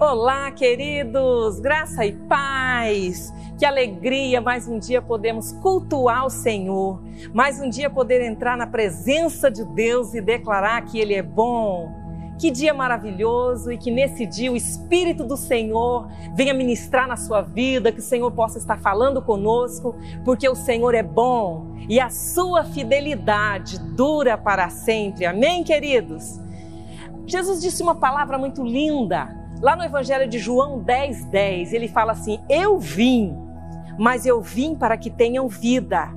Olá, queridos, graça e paz. Que alegria mais um dia podemos cultuar o Senhor, mais um dia poder entrar na presença de Deus e declarar que Ele é bom. Que dia maravilhoso e que nesse dia o Espírito do Senhor venha ministrar na sua vida, que o Senhor possa estar falando conosco, porque o Senhor é bom e a sua fidelidade dura para sempre. Amém, queridos? Jesus disse uma palavra muito linda Lá no Evangelho de João 10, 10, ele fala assim: Eu vim, mas eu vim para que tenham vida.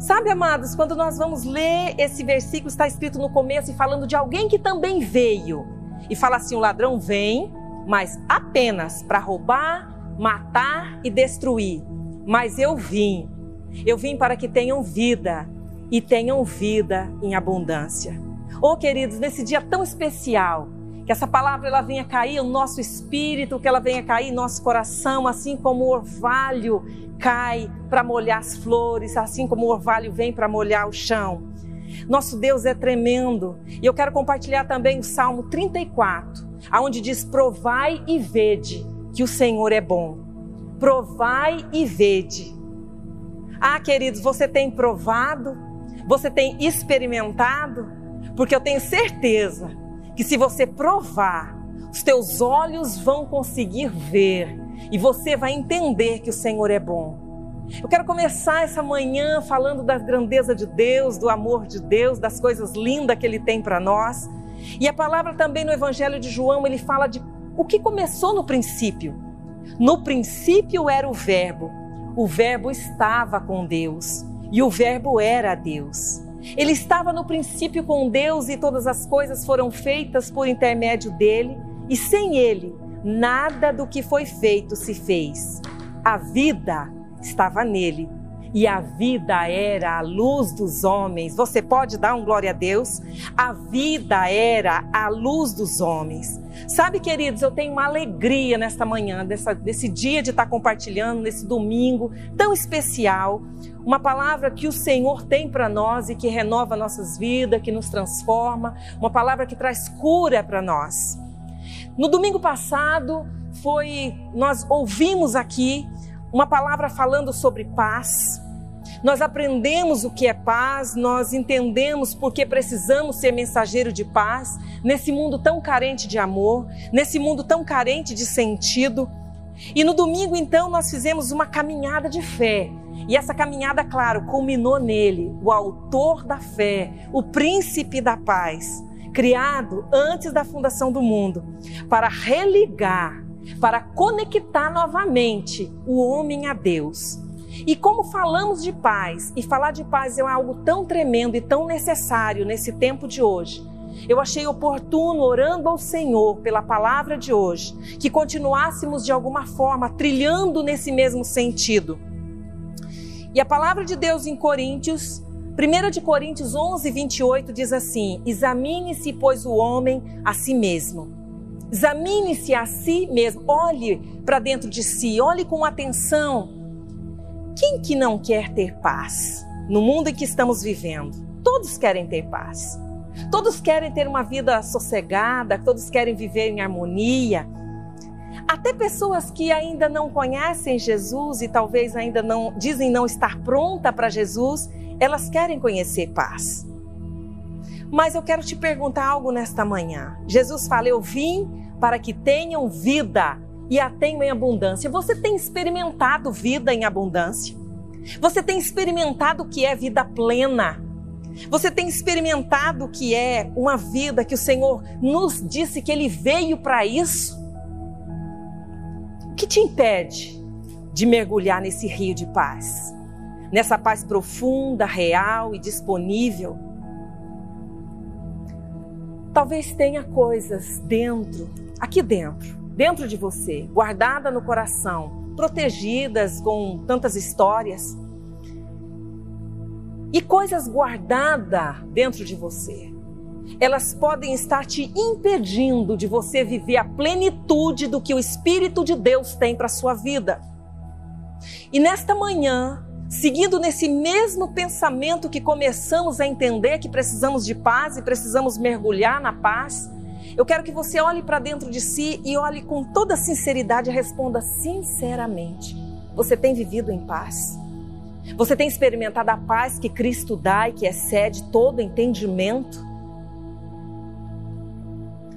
Sabe, amados, quando nós vamos ler esse versículo, está escrito no começo e falando de alguém que também veio. E fala assim: o ladrão vem, mas apenas para roubar, matar e destruir. Mas eu vim, eu vim para que tenham vida e tenham vida em abundância. Oh, queridos, nesse dia tão especial, que essa palavra ela venha cair no nosso espírito, que ela venha cair no nosso coração, assim como o orvalho cai para molhar as flores, assim como o orvalho vem para molhar o chão. Nosso Deus é tremendo. E eu quero compartilhar também o Salmo 34, aonde diz: "Provai e vede que o Senhor é bom. Provai e vede." Ah, queridos, você tem provado? Você tem experimentado? Porque eu tenho certeza que se você provar, os teus olhos vão conseguir ver e você vai entender que o Senhor é bom. Eu quero começar essa manhã falando da grandeza de Deus, do amor de Deus, das coisas lindas que Ele tem para nós. E a palavra também no Evangelho de João, ele fala de o que começou no princípio. No princípio era o Verbo, o Verbo estava com Deus e o Verbo era Deus. Ele estava no princípio com Deus e todas as coisas foram feitas por intermédio dele, e sem ele, nada do que foi feito se fez. A vida estava nele e a vida era a luz dos homens. Você pode dar um glória a Deus? A vida era a luz dos homens. Sabe, queridos, eu tenho uma alegria nesta manhã, desse dia de estar compartilhando, nesse domingo tão especial, uma palavra que o Senhor tem para nós e que renova nossas vidas, que nos transforma, uma palavra que traz cura para nós. No domingo passado, foi nós ouvimos aqui uma palavra falando sobre paz. Nós aprendemos o que é paz, nós entendemos porque precisamos ser mensageiro de paz nesse mundo tão carente de amor, nesse mundo tão carente de sentido. E no domingo, então, nós fizemos uma caminhada de fé. E essa caminhada, claro, culminou nele, o autor da fé, o príncipe da paz, criado antes da fundação do mundo, para religar para conectar novamente o homem a Deus. E como falamos de paz, e falar de paz é algo tão tremendo e tão necessário nesse tempo de hoje, eu achei oportuno, orando ao Senhor pela palavra de hoje, que continuássemos de alguma forma trilhando nesse mesmo sentido. E a palavra de Deus em Coríntios, 1 de Coríntios 11, 28 diz assim: Examine-se, pois, o homem a si mesmo Examine-se a si mesmo, olhe para dentro de si, olhe com atenção. Quem que não quer ter paz no mundo em que estamos vivendo? Todos querem ter paz. Todos querem ter uma vida sossegada, todos querem viver em harmonia. Até pessoas que ainda não conhecem Jesus e talvez ainda não dizem não estar pronta para Jesus, elas querem conhecer paz. Mas eu quero te perguntar algo nesta manhã. Jesus fala: Eu vim para que tenham vida e a tenham em abundância. Você tem experimentado vida em abundância? Você tem experimentado o que é vida plena? Você tem experimentado o que é uma vida que o Senhor nos disse que Ele veio para isso? O que te impede de mergulhar nesse rio de paz? Nessa paz profunda, real e disponível? Talvez tenha coisas dentro aqui dentro, dentro de você, guardada no coração, protegidas com tantas histórias e coisas guardadas dentro de você. Elas podem estar te impedindo de você viver a plenitude do que o Espírito de Deus tem para a sua vida. E nesta manhã, seguindo nesse mesmo pensamento que começamos a entender que precisamos de paz e precisamos mergulhar na paz, Eu quero que você olhe para dentro de si e olhe com toda sinceridade e responda sinceramente. Você tem vivido em paz? Você tem experimentado a paz que Cristo dá e que excede todo entendimento?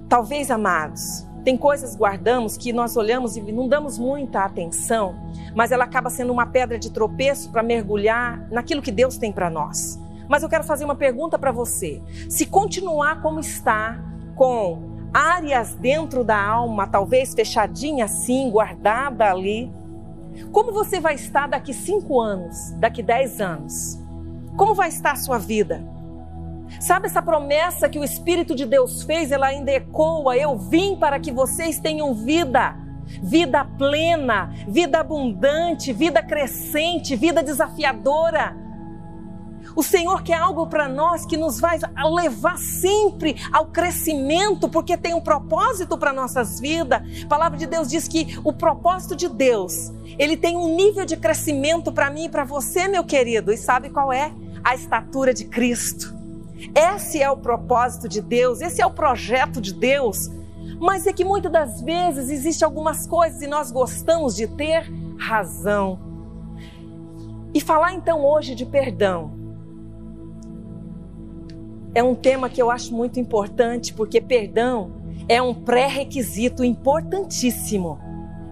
Talvez, amados, tem coisas guardamos que nós olhamos e não damos muita atenção, mas ela acaba sendo uma pedra de tropeço para mergulhar naquilo que Deus tem para nós. Mas eu quero fazer uma pergunta para você. Se continuar como está, com áreas dentro da alma, talvez fechadinha assim, guardada ali, como você vai estar daqui cinco anos, daqui dez anos? Como vai estar a sua vida? Sabe essa promessa que o Espírito de Deus fez, ela ainda ecoa: Eu vim para que vocês tenham vida, vida plena, vida abundante, vida crescente, vida desafiadora. O Senhor quer algo para nós que nos vai levar sempre ao crescimento, porque tem um propósito para nossas vidas. A palavra de Deus diz que o propósito de Deus, ele tem um nível de crescimento para mim e para você, meu querido. E sabe qual é? A estatura de Cristo. Esse é o propósito de Deus, esse é o projeto de Deus. Mas é que muitas das vezes existem algumas coisas e nós gostamos de ter razão. E falar então hoje de perdão é um tema que eu acho muito importante, porque perdão é um pré-requisito importantíssimo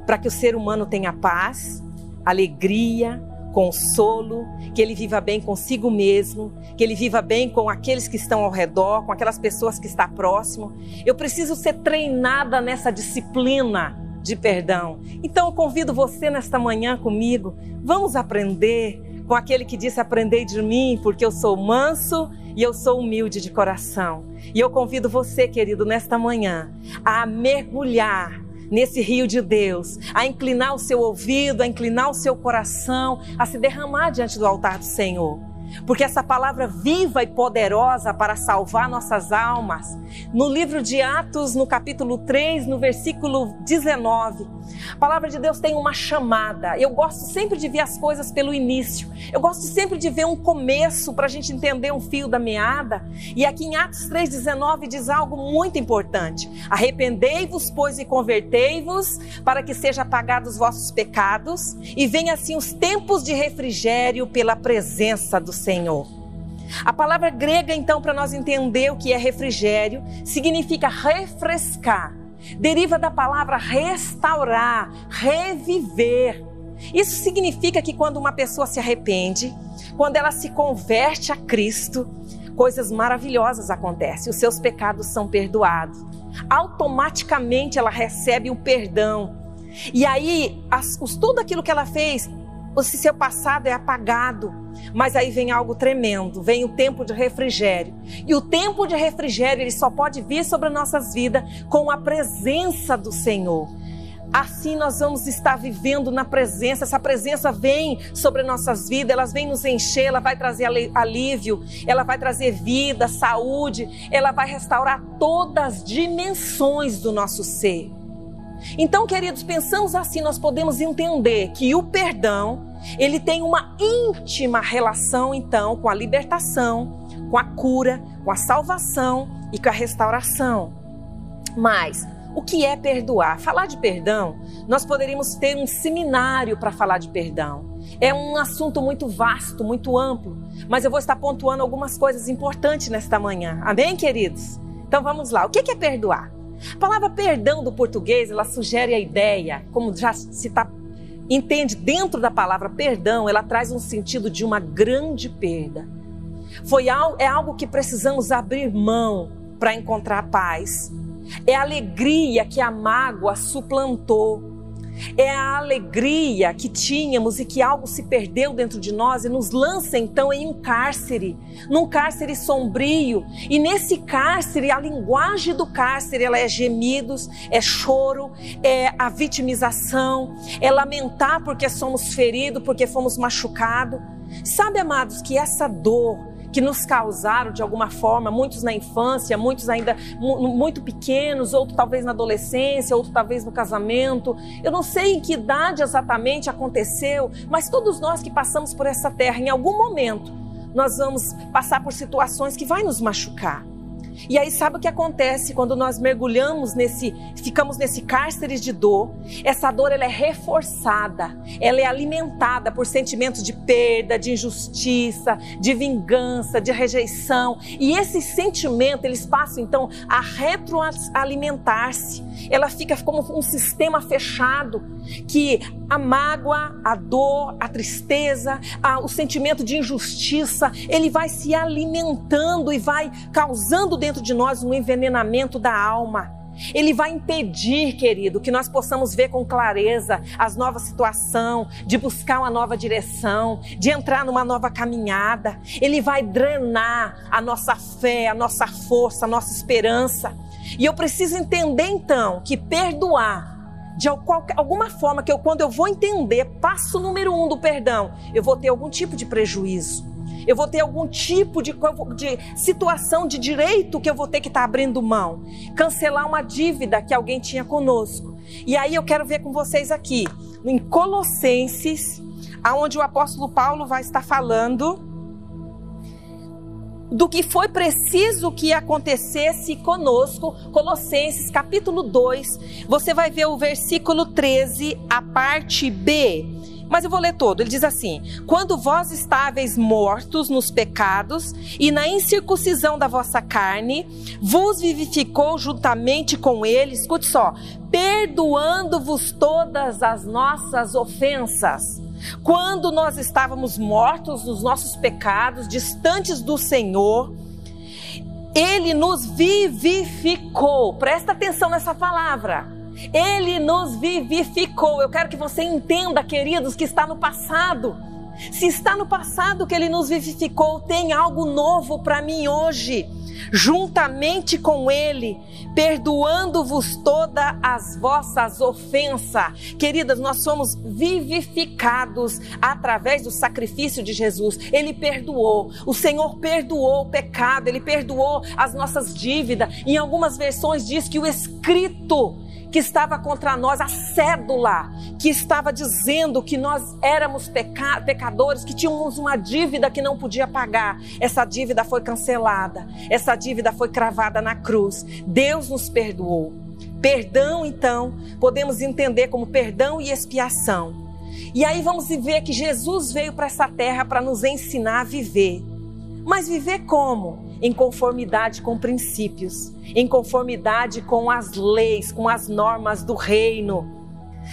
para que o ser humano tenha paz, alegria, consolo, que ele viva bem consigo mesmo, que ele viva bem com aqueles que estão ao redor, com aquelas pessoas que estão próximo. Eu preciso ser treinada nessa disciplina de perdão. Então eu convido você nesta manhã comigo, vamos aprender com aquele que disse: Aprendei de mim, porque eu sou manso e eu sou humilde de coração. E eu convido você, querido, nesta manhã, a mergulhar nesse rio de Deus, a inclinar o seu ouvido, a inclinar o seu coração, a se derramar diante do altar do Senhor porque essa palavra viva e poderosa para salvar nossas almas. No livro de Atos, no capítulo 3, no versículo 19, a palavra de Deus tem uma chamada. Eu gosto sempre de ver as coisas pelo início. Eu gosto sempre de ver um começo para a gente entender um fio da meada. E aqui em Atos 3,19 diz algo muito importante: Arrependei-vos, pois, e convertei-vos, para que sejam apagados os vossos pecados, e venham assim os tempos de refrigério pela presença do Senhor. A palavra grega, então, para nós entender o que é refrigério, significa refrescar. Deriva da palavra restaurar, reviver. Isso significa que quando uma pessoa se arrepende, quando ela se converte a Cristo, coisas maravilhosas acontecem. Os seus pecados são perdoados. Automaticamente ela recebe o perdão. E aí, as, tudo aquilo que ela fez, se seu passado é apagado, mas aí vem algo tremendo, vem o tempo de refrigério. E o tempo de refrigério, ele só pode vir sobre nossas vidas com a presença do Senhor. Assim nós vamos estar vivendo na presença. Essa presença vem sobre nossas vidas, ela vem nos encher, ela vai trazer alívio, ela vai trazer vida, saúde, ela vai restaurar todas as dimensões do nosso ser. Então, queridos, pensamos assim, nós podemos entender que o perdão ele tem uma íntima relação, então, com a libertação, com a cura, com a salvação e com a restauração. Mas, o que é perdoar? Falar de perdão, nós poderíamos ter um seminário para falar de perdão. É um assunto muito vasto, muito amplo, mas eu vou estar pontuando algumas coisas importantes nesta manhã. Amém, queridos? Então vamos lá. O que é perdoar? A palavra perdão do português, ela sugere a ideia, como já se está entende dentro da palavra perdão, ela traz um sentido de uma grande perda. Foi algo, é algo que precisamos abrir mão para encontrar paz. É alegria que a mágoa suplantou. É a alegria que tínhamos e que algo se perdeu dentro de nós e nos lança então em um cárcere, num cárcere sombrio. E nesse cárcere, a linguagem do cárcere, ela é gemidos, é choro, é a vitimização, é lamentar porque somos feridos, porque fomos machucados. Sabe, amados, que essa dor, que nos causaram de alguma forma, muitos na infância, muitos ainda muito pequenos, outros talvez na adolescência, outros talvez no casamento. Eu não sei em que idade exatamente aconteceu, mas todos nós que passamos por essa terra, em algum momento, nós vamos passar por situações que vai nos machucar. E aí sabe o que acontece quando nós mergulhamos nesse, ficamos nesse cárcere de dor? Essa dor ela é reforçada, ela é alimentada por sentimentos de perda, de injustiça, de vingança, de rejeição. E esses sentimentos eles passam então a retroalimentar-se. Ela fica como um sistema fechado que a mágoa, a dor, a tristeza, a, o sentimento de injustiça, ele vai se alimentando e vai causando dentro de nós um envenenamento da alma. Ele vai impedir, querido, que nós possamos ver com clareza as novas situações, de buscar uma nova direção, de entrar numa nova caminhada. Ele vai drenar a nossa fé, a nossa força, a nossa esperança. E eu preciso entender então que perdoar de alguma forma que eu, quando eu vou entender, passo número um do perdão, eu vou ter algum tipo de prejuízo. Eu vou ter algum tipo de, de situação de direito que eu vou ter que estar tá abrindo mão. Cancelar uma dívida que alguém tinha conosco. E aí eu quero ver com vocês aqui, em Colossenses, aonde o apóstolo Paulo vai estar falando do que foi preciso que acontecesse conosco, Colossenses capítulo 2, você vai ver o versículo 13, a parte B. Mas eu vou ler todo. Ele diz assim: Quando vós estáveis mortos nos pecados e na incircuncisão da vossa carne, vos vivificou juntamente com ele, escute só, perdoando-vos todas as nossas ofensas quando nós estávamos mortos nos nossos pecados, distantes do Senhor, Ele nos vivificou. Presta atenção nessa palavra. Ele nos vivificou. Eu quero que você entenda, queridos, que está no passado. Se está no passado que Ele nos vivificou, tem algo novo para mim hoje juntamente com ele, perdoando-vos todas as vossas ofensas. Queridas, nós somos vivificados através do sacrifício de Jesus. Ele perdoou. O Senhor perdoou o pecado, ele perdoou as nossas dívidas. Em algumas versões diz que o escrito que estava contra nós, a cédula que estava dizendo que nós éramos peca pecadores, que tínhamos uma dívida que não podia pagar. Essa dívida foi cancelada, essa dívida foi cravada na cruz. Deus nos perdoou. Perdão, então, podemos entender como perdão e expiação. E aí vamos ver que Jesus veio para essa terra para nos ensinar a viver. Mas viver como? Em conformidade com princípios, em conformidade com as leis, com as normas do reino.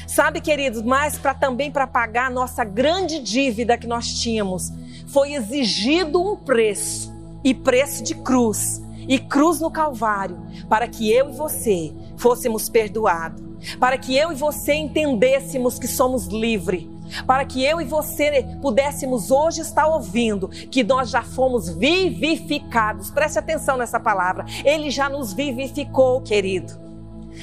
Sabe, queridos, mas para também para pagar a nossa grande dívida que nós tínhamos, foi exigido um preço, e preço de cruz, e cruz no Calvário, para que eu e você fôssemos perdoados, para que eu e você entendêssemos que somos livres, para que eu e você pudéssemos hoje estar ouvindo que nós já fomos vivificados. Preste atenção nessa palavra. Ele já nos vivificou, querido.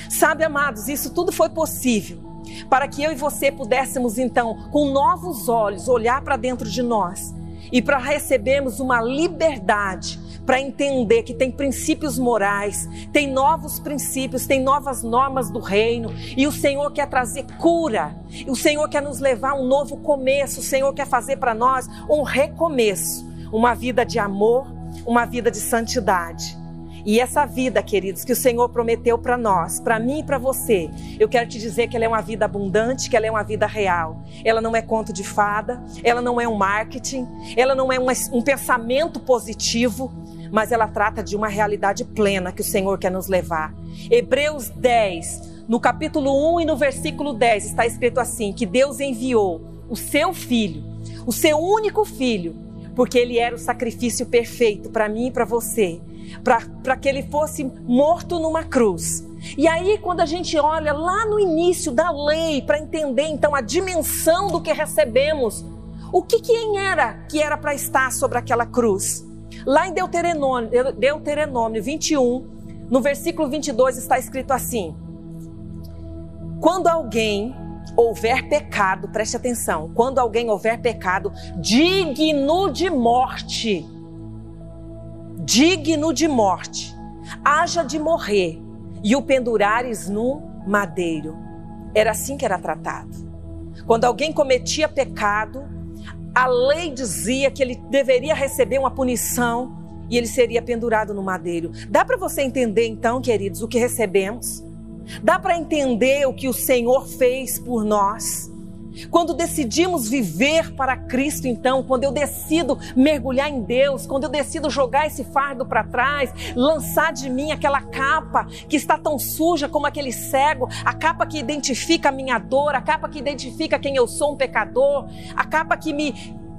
Sabe, amados, isso tudo foi possível para que eu e você pudéssemos então, com novos olhos, olhar para dentro de nós e para recebermos uma liberdade para entender que tem princípios morais, tem novos princípios, tem novas normas do reino, e o Senhor quer trazer cura, o Senhor quer nos levar a um novo começo, o Senhor quer fazer para nós um recomeço, uma vida de amor, uma vida de santidade. E essa vida, queridos, que o Senhor prometeu para nós, para mim e para você, eu quero te dizer que ela é uma vida abundante, que ela é uma vida real. Ela não é conto de fada, ela não é um marketing, ela não é um, um pensamento positivo, mas ela trata de uma realidade plena que o Senhor quer nos levar. Hebreus 10, no capítulo 1 e no versículo 10, está escrito assim: que Deus enviou o seu filho, o seu único filho, porque ele era o sacrifício perfeito para mim e para você para que ele fosse morto numa cruz. E aí, quando a gente olha lá no início da lei, para entender então a dimensão do que recebemos, o que quem era que era para estar sobre aquela cruz? Lá em Deuteronômio, Deuteronômio 21, no versículo 22 está escrito assim: Quando alguém houver pecado, preste atenção, quando alguém houver pecado digno de morte, digno de morte, haja de morrer e o pendurares no madeiro. Era assim que era tratado. Quando alguém cometia pecado, a lei dizia que ele deveria receber uma punição e ele seria pendurado no madeiro. Dá para você entender então, queridos, o que recebemos? Dá para entender o que o Senhor fez por nós? Quando decidimos viver para Cristo, então, quando eu decido mergulhar em Deus, quando eu decido jogar esse fardo para trás, lançar de mim aquela capa que está tão suja como aquele cego, a capa que identifica a minha dor, a capa que identifica quem eu sou, um pecador, a capa que me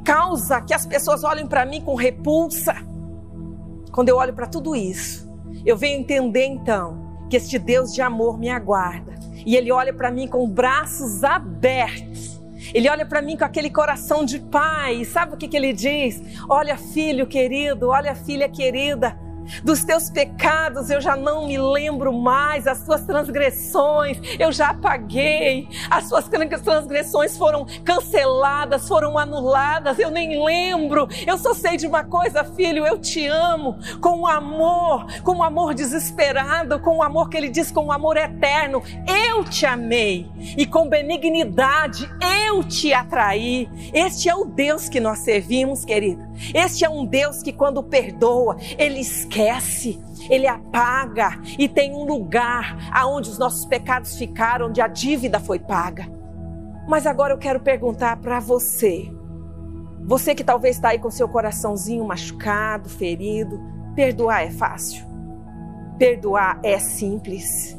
causa que as pessoas olhem para mim com repulsa. Quando eu olho para tudo isso, eu venho entender então que este Deus de amor me aguarda e ele olha para mim com braços abertos. Ele olha para mim com aquele coração de pai. E sabe o que, que ele diz? Olha, filho querido, olha, filha querida dos teus pecados eu já não me lembro mais, as tuas transgressões eu já apaguei, as suas transgressões foram canceladas, foram anuladas, eu nem lembro. Eu só sei de uma coisa, filho, eu te amo com um amor, com um amor desesperado, com um amor que ele diz com um amor eterno. Eu te amei e com benignidade eu te atraí. Este é o Deus que nós servimos, querida. Este é um Deus que quando perdoa, ele esquece esquece, ele apaga e tem um lugar aonde os nossos pecados ficaram, onde a dívida foi paga. Mas agora eu quero perguntar para você, você que talvez está aí com seu coraçãozinho machucado, ferido, perdoar é fácil? Perdoar é simples?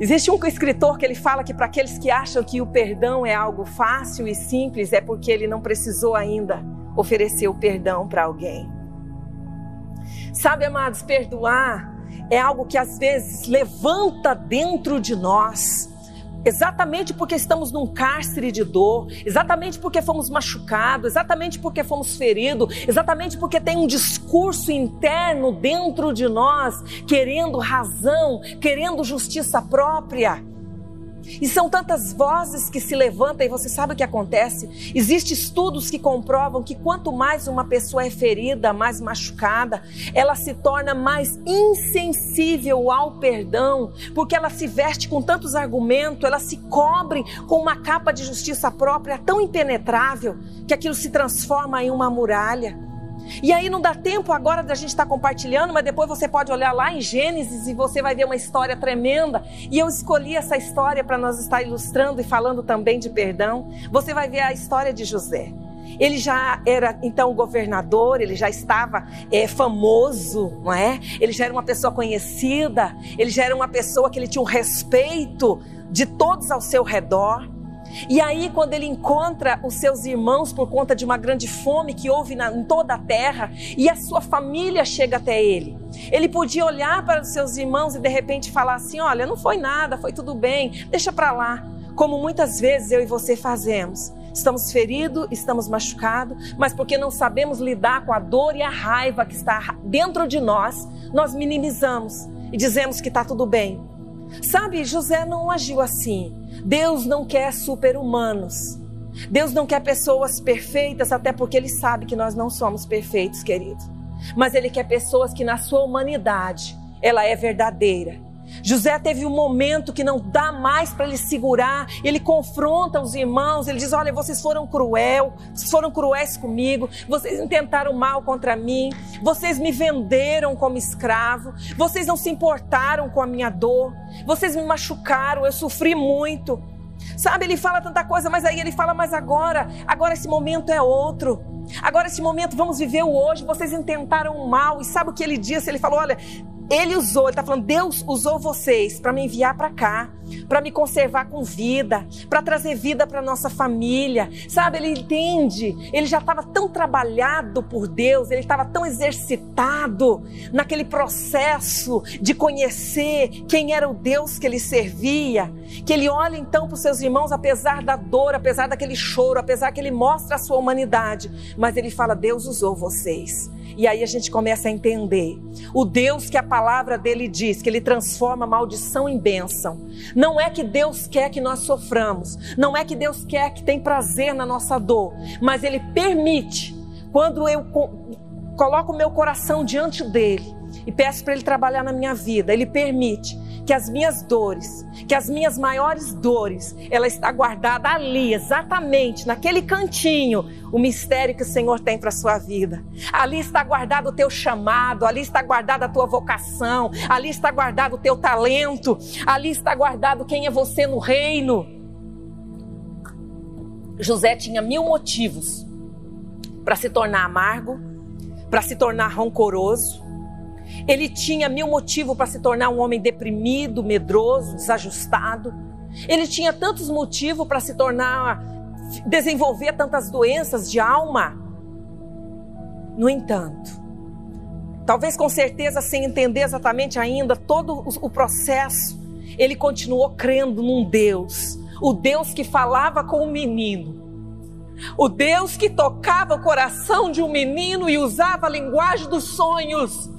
Existe um escritor que ele fala que para aqueles que acham que o perdão é algo fácil e simples é porque ele não precisou ainda oferecer o perdão para alguém. Sabe, amados, perdoar é algo que às vezes levanta dentro de nós. Exatamente porque estamos num cárcere de dor, exatamente porque fomos machucados, exatamente porque fomos feridos, exatamente porque tem um discurso interno dentro de nós, querendo razão, querendo justiça própria. E são tantas vozes que se levantam e você sabe o que acontece? Existem estudos que comprovam que quanto mais uma pessoa é ferida, mais machucada, ela se torna mais insensível ao perdão, porque ela se veste com tantos argumentos, ela se cobre com uma capa de justiça própria tão impenetrável que aquilo se transforma em uma muralha. E aí não dá tempo agora da gente estar tá compartilhando, mas depois você pode olhar lá em Gênesis e você vai ver uma história tremenda. E eu escolhi essa história para nós estar ilustrando e falando também de perdão. Você vai ver a história de José. Ele já era então governador, ele já estava é, famoso, não é? Ele já era uma pessoa conhecida, ele já era uma pessoa que ele tinha um respeito de todos ao seu redor. E aí, quando ele encontra os seus irmãos por conta de uma grande fome que houve na, em toda a terra, e a sua família chega até ele, ele podia olhar para os seus irmãos e de repente falar assim: Olha, não foi nada, foi tudo bem, deixa para lá. Como muitas vezes eu e você fazemos. Estamos feridos, estamos machucados, mas porque não sabemos lidar com a dor e a raiva que está dentro de nós, nós minimizamos e dizemos que está tudo bem. Sabe, José não agiu assim. Deus não quer super-humanos. Deus não quer pessoas perfeitas, até porque Ele sabe que nós não somos perfeitos, querido. Mas Ele quer pessoas que, na sua humanidade, ela é verdadeira José teve um momento que não dá mais para ele segurar, ele confronta os irmãos, ele diz: Olha, vocês foram cruel, foram cruéis comigo, vocês intentaram mal contra mim, vocês me venderam como escravo, vocês não se importaram com a minha dor, vocês me machucaram, eu sofri muito. Sabe, ele fala tanta coisa, mas aí ele fala: Mas agora, agora esse momento é outro. Agora esse momento, vamos viver o hoje. Vocês intentaram o mal. E sabe o que ele disse? Ele falou: Olha, ele usou, ele está falando, Deus usou vocês para me enviar para cá, para me conservar com vida, para trazer vida para nossa família. Sabe, ele entende, ele já estava tão trabalhado por Deus, ele estava tão exercitado naquele processo de conhecer quem era o Deus que ele servia, que ele olha então para os seus irmãos, apesar da dor, apesar daquele choro, apesar que ele mostra a sua humanidade, mas ele fala: Deus usou vocês. E aí a gente começa a entender. O Deus que a palavra dele diz, que ele transforma maldição em bênção. Não é que Deus quer que nós soframos. Não é que Deus quer que tem prazer na nossa dor. Mas ele permite, quando eu coloco o meu coração diante dele e peço para ele trabalhar na minha vida, ele permite que as minhas dores, que as minhas maiores dores, ela está guardada ali, exatamente naquele cantinho, o mistério que o Senhor tem para a sua vida. Ali está guardado o teu chamado, ali está guardada a tua vocação, ali está guardado o teu talento, ali está guardado quem é você no reino. José tinha mil motivos para se tornar amargo, para se tornar rancoroso, ele tinha mil motivos para se tornar um homem deprimido, medroso, desajustado. Ele tinha tantos motivos para se tornar, desenvolver tantas doenças de alma. No entanto, talvez com certeza sem entender exatamente ainda todo o processo, ele continuou crendo num Deus, o Deus que falava com o menino, o Deus que tocava o coração de um menino e usava a linguagem dos sonhos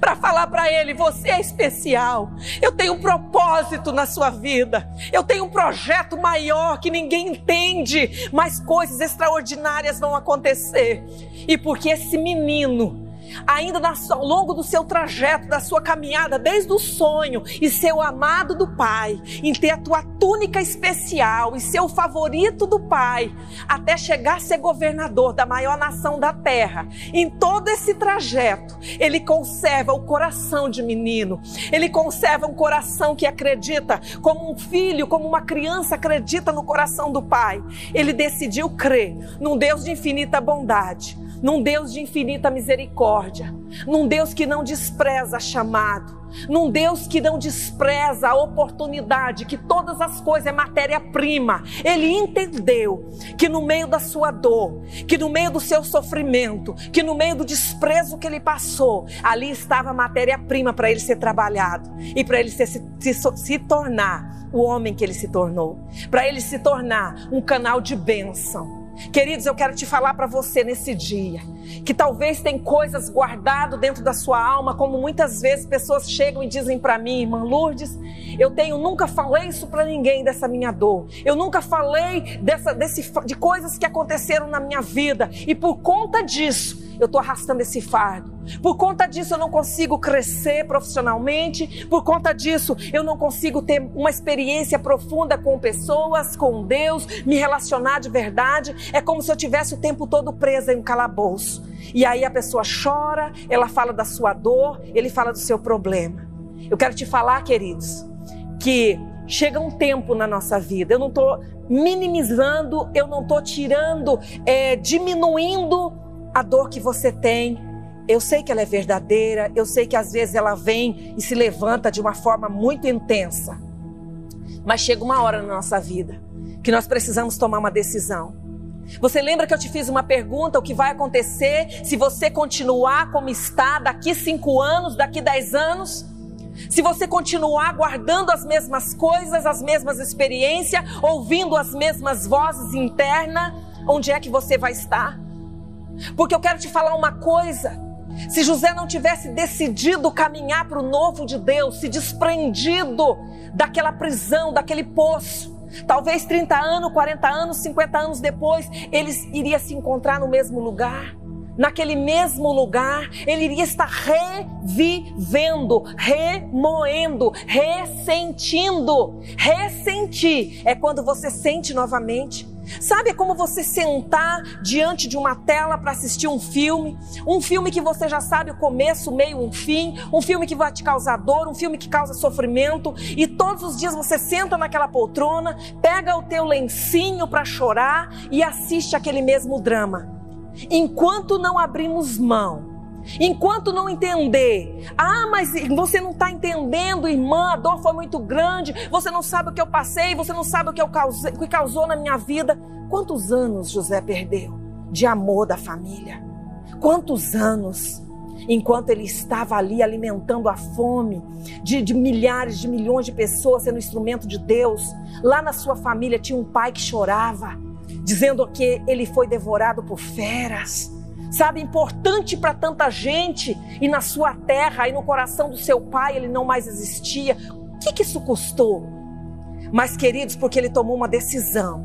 para falar para ele: você é especial. Eu tenho um propósito na sua vida. Eu tenho um projeto maior que ninguém entende, mas coisas extraordinárias vão acontecer. E porque esse menino ainda ao longo do seu trajeto, da sua caminhada, desde o sonho e ser o amado do Pai, em ter a tua túnica especial e ser o favorito do Pai, até chegar a ser governador da maior nação da terra. Em todo esse trajeto, ele conserva o coração de menino, ele conserva um coração que acredita, como um filho, como uma criança acredita no coração do Pai. Ele decidiu crer num Deus de infinita bondade num Deus de infinita misericórdia, num Deus que não despreza chamado, num Deus que não despreza a oportunidade, que todas as coisas é matéria-prima. Ele entendeu que no meio da sua dor, que no meio do seu sofrimento, que no meio do desprezo que ele passou, ali estava matéria-prima para ele ser trabalhado e para ele se, se, se tornar o homem que ele se tornou, para ele se tornar um canal de bênção Queridos, eu quero te falar para você nesse dia que talvez tem coisas guardado dentro da sua alma, como muitas vezes pessoas chegam e dizem para mim, irmã Lourdes, eu tenho nunca falei isso para ninguém dessa minha dor. Eu nunca falei dessa, desse, de coisas que aconteceram na minha vida e por conta disso eu estou arrastando esse fardo. Por conta disso, eu não consigo crescer profissionalmente. Por conta disso, eu não consigo ter uma experiência profunda com pessoas, com Deus, me relacionar de verdade. É como se eu tivesse o tempo todo presa em um calabouço. E aí a pessoa chora, ela fala da sua dor, ele fala do seu problema. Eu quero te falar, queridos, que chega um tempo na nossa vida. Eu não estou minimizando, eu não estou tirando, é, diminuindo a dor que você tem, eu sei que ela é verdadeira, eu sei que às vezes ela vem e se levanta de uma forma muito intensa. Mas chega uma hora na nossa vida que nós precisamos tomar uma decisão. Você lembra que eu te fiz uma pergunta: o que vai acontecer se você continuar como está daqui cinco anos, daqui dez anos? Se você continuar guardando as mesmas coisas, as mesmas experiências, ouvindo as mesmas vozes internas, onde é que você vai estar? Porque eu quero te falar uma coisa. Se José não tivesse decidido caminhar para o novo de Deus, se desprendido daquela prisão, daquele poço, talvez 30 anos, 40 anos, 50 anos depois, ele iria se encontrar no mesmo lugar. Naquele mesmo lugar, ele iria estar revivendo, remoendo, ressentindo. Ressentir é quando você sente novamente. Sabe, como você sentar diante de uma tela para assistir um filme, um filme que você já sabe o começo, o meio, o fim, um filme que vai te causar dor, um filme que causa sofrimento, e todos os dias você senta naquela poltrona, pega o teu lencinho para chorar e assiste aquele mesmo drama. Enquanto não abrimos mão Enquanto não entender, ah, mas você não está entendendo, irmã, a dor foi muito grande, você não sabe o que eu passei, você não sabe o que, eu causei, o que causou na minha vida. Quantos anos José perdeu de amor da família? Quantos anos? Enquanto ele estava ali alimentando a fome de, de milhares, de milhões de pessoas, sendo instrumento de Deus, lá na sua família tinha um pai que chorava, dizendo que ele foi devorado por feras sabe, importante para tanta gente, e na sua terra e no coração do seu pai ele não mais existia. O que, que isso custou? Mas, queridos, porque ele tomou uma decisão,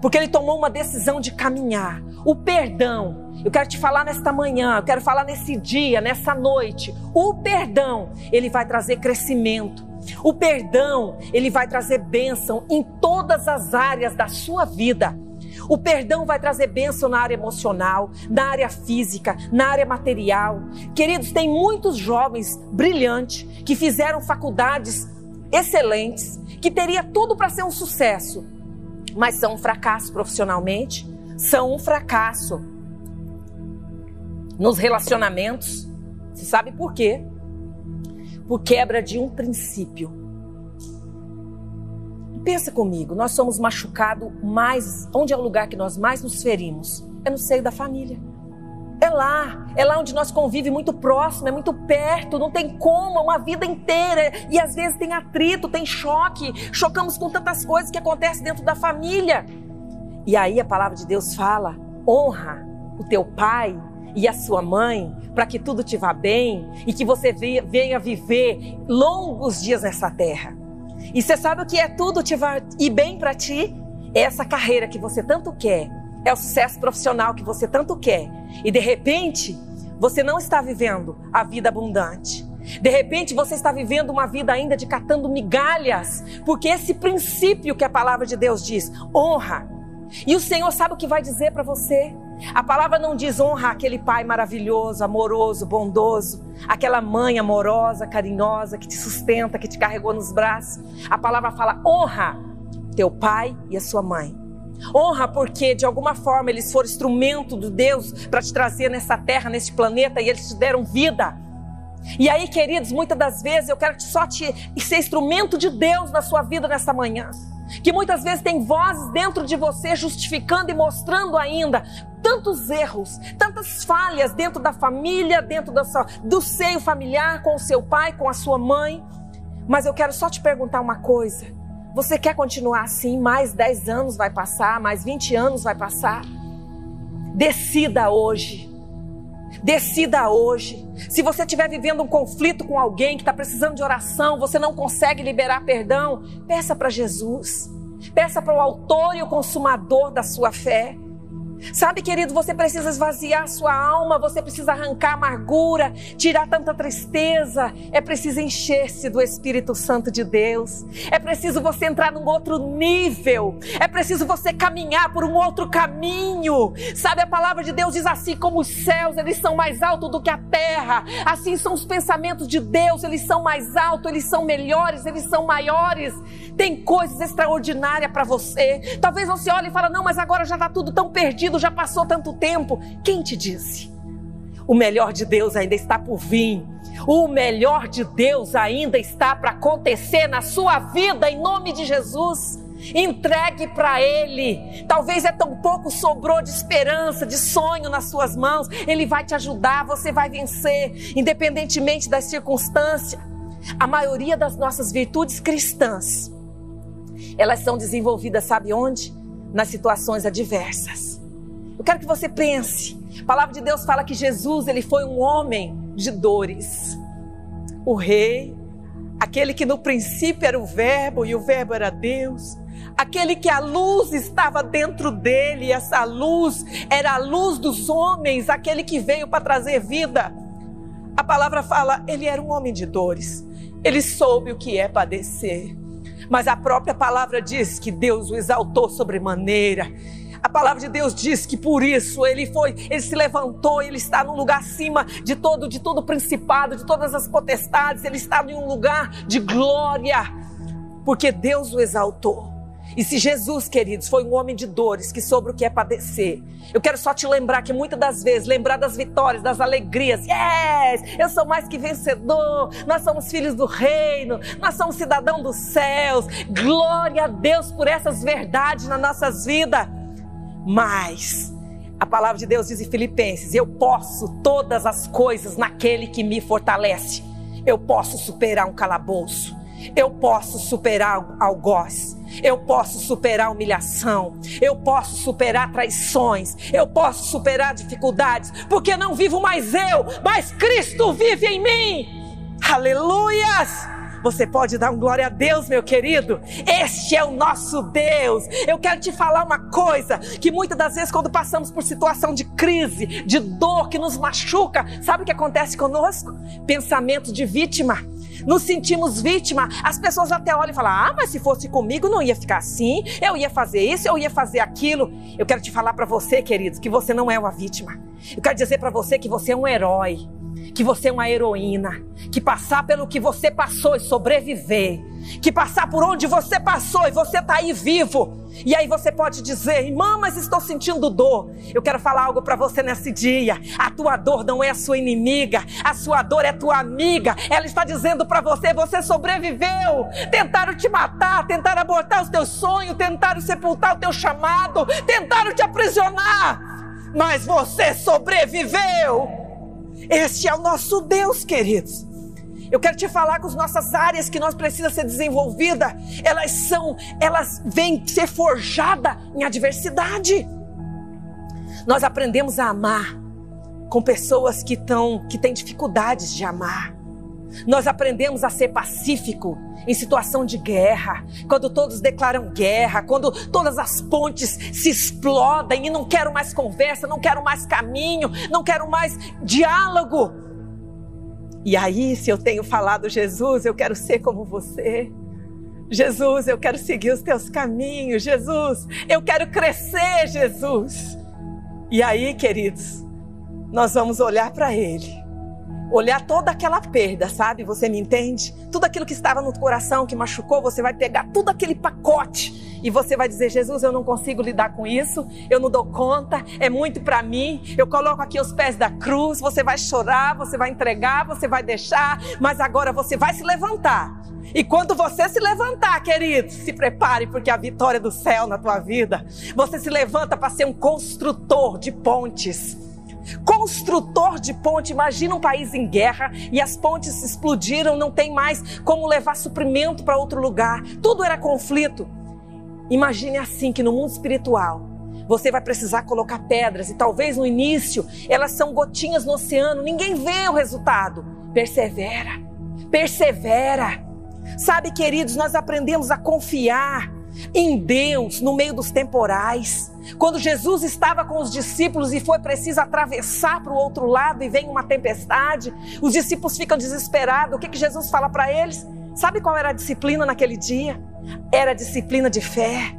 porque ele tomou uma decisão de caminhar. O perdão, eu quero te falar nesta manhã, eu quero falar nesse dia, nessa noite. O perdão, ele vai trazer crescimento, O perdão, ele vai trazer bênção em todas as áreas da sua vida. O perdão vai trazer bênção na área emocional, na área física, na área material. Queridos, tem muitos jovens brilhantes que fizeram faculdades excelentes, que teria tudo para ser um sucesso, mas são um fracasso profissionalmente, são um fracasso nos relacionamentos. Você sabe por quê? Por quebra de um princípio. Pensa comigo, nós somos machucados mais. Onde é o lugar que nós mais nos ferimos? É no seio da família. É lá, é lá onde nós convivemos muito próximo, é muito perto, não tem como, é uma vida inteira. E às vezes tem atrito, tem choque, chocamos com tantas coisas que acontecem dentro da família. E aí a palavra de Deus fala: honra o teu pai e a sua mãe, para que tudo te vá bem e que você venha viver longos dias nessa terra. E você sabe o que é tudo te vai ir bem para ti? É essa carreira que você tanto quer, é o sucesso profissional que você tanto quer. E de repente, você não está vivendo a vida abundante. De repente você está vivendo uma vida ainda de catando migalhas, porque esse princípio que a palavra de Deus diz, honra. E o Senhor sabe o que vai dizer para você? A palavra não diz honra aquele pai maravilhoso, amoroso, bondoso, aquela mãe amorosa, carinhosa, que te sustenta, que te carregou nos braços. A palavra fala honra teu pai e a sua mãe. Honra porque de alguma forma eles foram instrumento de Deus para te trazer nessa terra, nesse planeta e eles te deram vida. E aí, queridos, muitas das vezes eu quero só te ser instrumento de Deus na sua vida nessa manhã que muitas vezes tem vozes dentro de você justificando e mostrando ainda tantos erros, tantas falhas dentro da família, dentro da do seio familiar, com o seu pai, com a sua mãe. Mas eu quero só te perguntar uma coisa: você quer continuar assim? Mais 10 anos vai passar, mais 20 anos vai passar? Decida hoje. Decida hoje. Se você estiver vivendo um conflito com alguém que está precisando de oração, você não consegue liberar perdão, peça para Jesus. Peça para o autor e o consumador da sua fé. Sabe, querido, você precisa esvaziar sua alma, você precisa arrancar amargura, tirar tanta tristeza. É preciso encher-se do Espírito Santo de Deus. É preciso você entrar num outro nível. É preciso você caminhar por um outro caminho. Sabe, a palavra de Deus diz assim: como os céus, eles são mais altos do que a terra. Assim são os pensamentos de Deus, eles são mais altos, eles são melhores, eles são maiores. Tem coisas extraordinárias para você. Talvez você olhe e fale: não, mas agora já está tudo tão perdido já passou tanto tempo. Quem te disse? O melhor de Deus ainda está por vir. O melhor de Deus ainda está para acontecer na sua vida, em nome de Jesus. Entregue para Ele. Talvez é tão pouco sobrou de esperança, de sonho nas suas mãos. Ele vai te ajudar, você vai vencer, independentemente das circunstâncias. A maioria das nossas virtudes cristãs, elas são desenvolvidas, sabe onde? Nas situações adversas. Eu quero que você pense. A palavra de Deus fala que Jesus, ele foi um homem de dores. O rei, aquele que no princípio era o verbo e o verbo era Deus, aquele que a luz estava dentro dele, e essa luz era a luz dos homens, aquele que veio para trazer vida. A palavra fala, ele era um homem de dores. Ele soube o que é padecer. Mas a própria palavra diz que Deus o exaltou sobremaneira a palavra de Deus diz que por isso ele foi, ele se levantou, ele está num lugar acima de todo, de todo principado, de todas as potestades, ele está em um lugar de glória, porque Deus o exaltou. E se Jesus, queridos, foi um homem de dores que soube o que é padecer, eu quero só te lembrar que muitas das vezes, lembrar das vitórias, das alegrias, yes, eu sou mais que vencedor, nós somos filhos do reino, nós somos cidadão dos céus, glória a Deus por essas verdades nas nossas vidas. Mas a palavra de Deus diz em Filipenses: eu posso todas as coisas naquele que me fortalece. Eu posso superar um calabouço. Eu posso superar algoz. Eu posso superar humilhação. Eu posso superar traições. Eu posso superar dificuldades. Porque não vivo mais eu, mas Cristo vive em mim. Aleluias! Você pode dar um glória a Deus, meu querido? Este é o nosso Deus. Eu quero te falar uma coisa: que muitas das vezes, quando passamos por situação de crise, de dor que nos machuca, sabe o que acontece conosco? Pensamento de vítima. nos sentimos vítima, as pessoas até olham e falam: Ah, mas se fosse comigo não ia ficar assim, eu ia fazer isso, eu ia fazer aquilo. Eu quero te falar para você, queridos, que você não é uma vítima. Eu quero dizer para você que você é um herói, que você é uma heroína, que passar pelo que você passou e sobreviver, que passar por onde você passou e você está aí vivo. E aí você pode dizer, irmã, mas estou sentindo dor. Eu quero falar algo para você nesse dia. A tua dor não é a sua inimiga, a sua dor é tua amiga. Ela está dizendo para você, você sobreviveu. Tentaram te matar, tentaram abortar os teus sonhos, tentaram sepultar o teu chamado, tentaram te aprisionar. Mas você sobreviveu. Este é o nosso Deus, queridos. Eu quero te falar que as nossas áreas que nós precisamos ser desenvolvida, elas são, elas vêm ser forjada em adversidade. Nós aprendemos a amar com pessoas que estão, que têm dificuldades de amar. Nós aprendemos a ser pacífico em situação de guerra, quando todos declaram guerra, quando todas as pontes se explodem e não quero mais conversa, não quero mais caminho, não quero mais diálogo. E aí, se eu tenho falado, Jesus, eu quero ser como você. Jesus, eu quero seguir os teus caminhos. Jesus, eu quero crescer, Jesus. E aí, queridos, nós vamos olhar para Ele. Olhar toda aquela perda, sabe? Você me entende? Tudo aquilo que estava no coração, que machucou, você vai pegar tudo aquele pacote e você vai dizer: Jesus, eu não consigo lidar com isso, eu não dou conta, é muito para mim. Eu coloco aqui os pés da cruz. Você vai chorar, você vai entregar, você vai deixar, mas agora você vai se levantar. E quando você se levantar, querido, se prepare porque a vitória do céu na tua vida. Você se levanta para ser um construtor de pontes. Construtor de ponte, imagina um país em guerra e as pontes explodiram, não tem mais como levar suprimento para outro lugar. Tudo era conflito. Imagine assim que no mundo espiritual você vai precisar colocar pedras e talvez no início elas são gotinhas no oceano, ninguém vê o resultado. Persevera, persevera. Sabe, queridos, nós aprendemos a confiar em Deus no meio dos temporais. Quando Jesus estava com os discípulos e foi preciso atravessar para o outro lado e vem uma tempestade, os discípulos ficam desesperados. O que, que Jesus fala para eles? Sabe qual era a disciplina naquele dia? Era a disciplina de fé.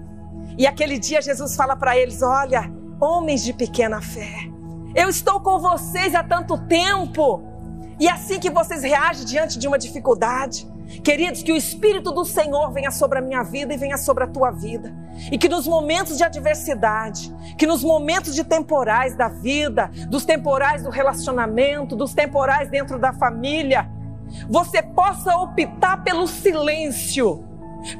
E aquele dia Jesus fala para eles: Olha, homens de pequena fé, eu estou com vocês há tanto tempo. E assim que vocês reagem diante de uma dificuldade. Queridos, que o Espírito do Senhor venha sobre a minha vida e venha sobre a tua vida. E que nos momentos de adversidade, que nos momentos de temporais da vida, dos temporais do relacionamento, dos temporais dentro da família, você possa optar pelo silêncio.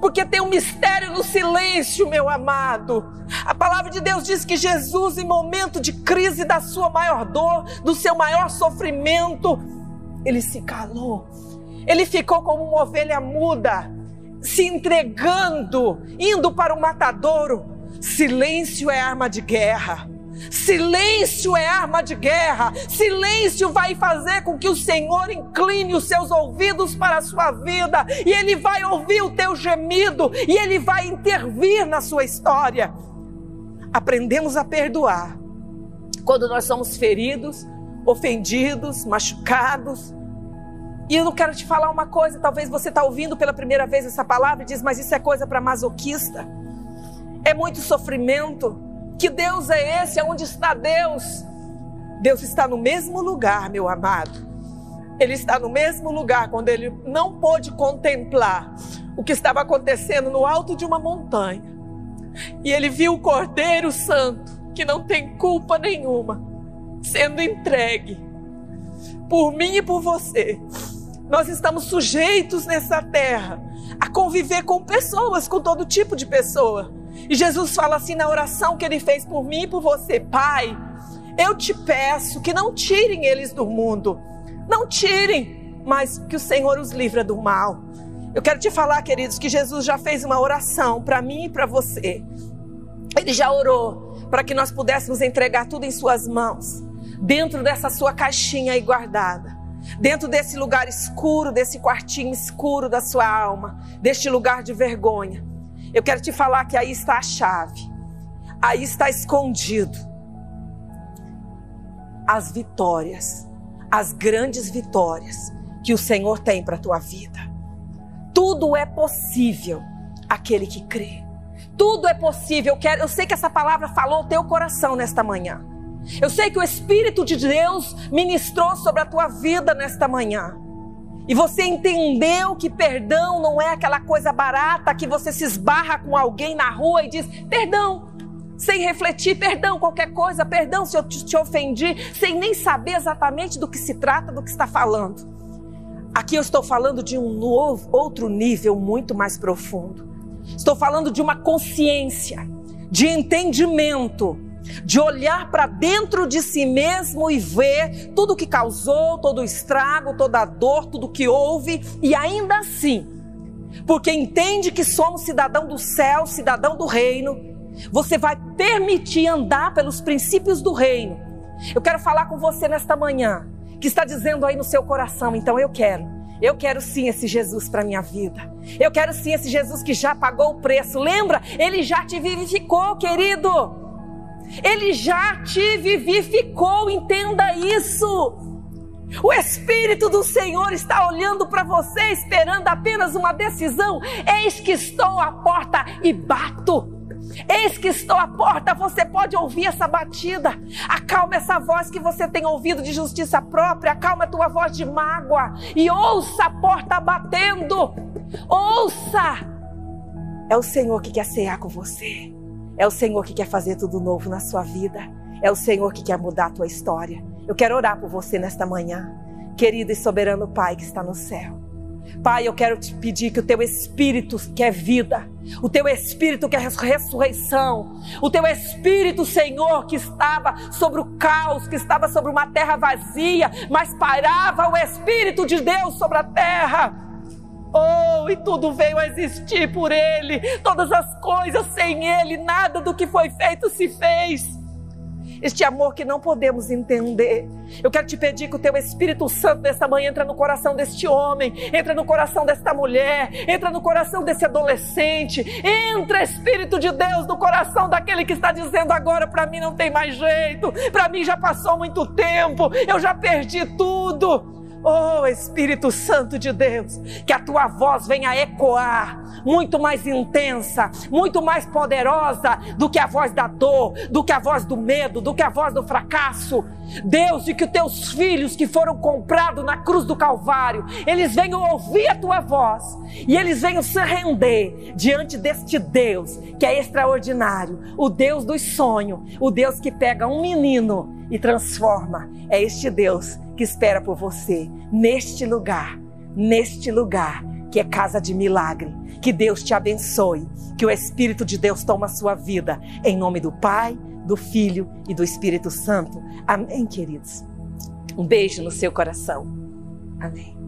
Porque tem um mistério no silêncio, meu amado. A palavra de Deus diz que Jesus, em momento de crise da sua maior dor, do seu maior sofrimento, ele se calou. Ele ficou como uma ovelha muda, se entregando, indo para o matadouro. Silêncio é arma de guerra. Silêncio é arma de guerra. Silêncio vai fazer com que o Senhor incline os seus ouvidos para a sua vida e ele vai ouvir o teu gemido e ele vai intervir na sua história. Aprendemos a perdoar quando nós somos feridos, ofendidos, machucados. E eu quero te falar uma coisa, talvez você está ouvindo pela primeira vez essa palavra e diz, mas isso é coisa para masoquista. É muito sofrimento. Que Deus é esse? Onde está Deus? Deus está no mesmo lugar, meu amado. Ele está no mesmo lugar quando ele não pôde contemplar o que estava acontecendo no alto de uma montanha. E ele viu o Cordeiro Santo, que não tem culpa nenhuma, sendo entregue por mim e por você. Nós estamos sujeitos nessa terra a conviver com pessoas, com todo tipo de pessoa. E Jesus fala assim na oração que ele fez por mim e por você: Pai, eu te peço que não tirem eles do mundo, não tirem, mas que o Senhor os livra do mal. Eu quero te falar, queridos, que Jesus já fez uma oração para mim e para você. Ele já orou para que nós pudéssemos entregar tudo em Suas mãos, dentro dessa sua caixinha aí guardada, dentro desse lugar escuro, desse quartinho escuro da sua alma, deste lugar de vergonha. Eu quero te falar que aí está a chave, aí está escondido as vitórias, as grandes vitórias que o Senhor tem para a tua vida. Tudo é possível aquele que crê. Tudo é possível. Eu, quero, eu sei que essa palavra falou o teu coração nesta manhã. Eu sei que o Espírito de Deus ministrou sobre a tua vida nesta manhã. E você entendeu que perdão não é aquela coisa barata que você se esbarra com alguém na rua e diz: perdão, sem refletir, perdão, qualquer coisa, perdão se eu te, te ofendi, sem nem saber exatamente do que se trata, do que está falando. Aqui eu estou falando de um novo, outro nível muito mais profundo. Estou falando de uma consciência, de entendimento de olhar para dentro de si mesmo e ver tudo que causou, todo o estrago, toda a dor, tudo que houve, e ainda assim, porque entende que somos cidadão do céu, cidadão do reino, você vai permitir andar pelos princípios do reino. Eu quero falar com você nesta manhã, que está dizendo aí no seu coração, então eu quero. Eu quero sim esse Jesus para minha vida. Eu quero sim esse Jesus que já pagou o preço. Lembra? Ele já te vivificou, querido. Ele já te vivificou, entenda isso. O Espírito do Senhor está olhando para você, esperando apenas uma decisão. Eis que estou à porta e bato. Eis que estou à porta, você pode ouvir essa batida. Acalma essa voz que você tem ouvido de justiça própria, acalma a tua voz de mágoa e ouça a porta batendo. Ouça! É o Senhor que quer cear com você. É o Senhor que quer fazer tudo novo na sua vida. É o Senhor que quer mudar a tua história. Eu quero orar por você nesta manhã, querido e soberano Pai que está no céu. Pai, eu quero te pedir que o teu espírito que é vida, o teu espírito que é ressurreição, o teu espírito, Senhor, que estava sobre o caos, que estava sobre uma terra vazia, mas parava o espírito de Deus sobre a terra Oh, e tudo veio a existir por Ele, todas as coisas sem Ele, nada do que foi feito se fez. Este amor que não podemos entender. Eu quero te pedir que o teu Espírito Santo nesta manhã entra no coração deste homem, entra no coração desta mulher, entra no coração desse adolescente, entra Espírito de Deus no coração daquele que está dizendo agora para mim não tem mais jeito, para mim já passou muito tempo, eu já perdi tudo. Oh Espírito Santo de Deus, que a tua voz venha ecoar muito mais intensa, muito mais poderosa do que a voz da dor, do que a voz do medo, do que a voz do fracasso. Deus, e que os teus filhos que foram comprados na cruz do Calvário, eles venham ouvir a tua voz e eles venham se render diante deste Deus que é extraordinário, o Deus dos sonhos, o Deus que pega um menino e transforma. É este Deus que espera por você neste lugar, neste lugar que é casa de milagre. Que Deus te abençoe, que o Espírito de Deus toma a sua vida, em nome do Pai, do Filho e do Espírito Santo. Amém, queridos. Um beijo no seu coração. Amém.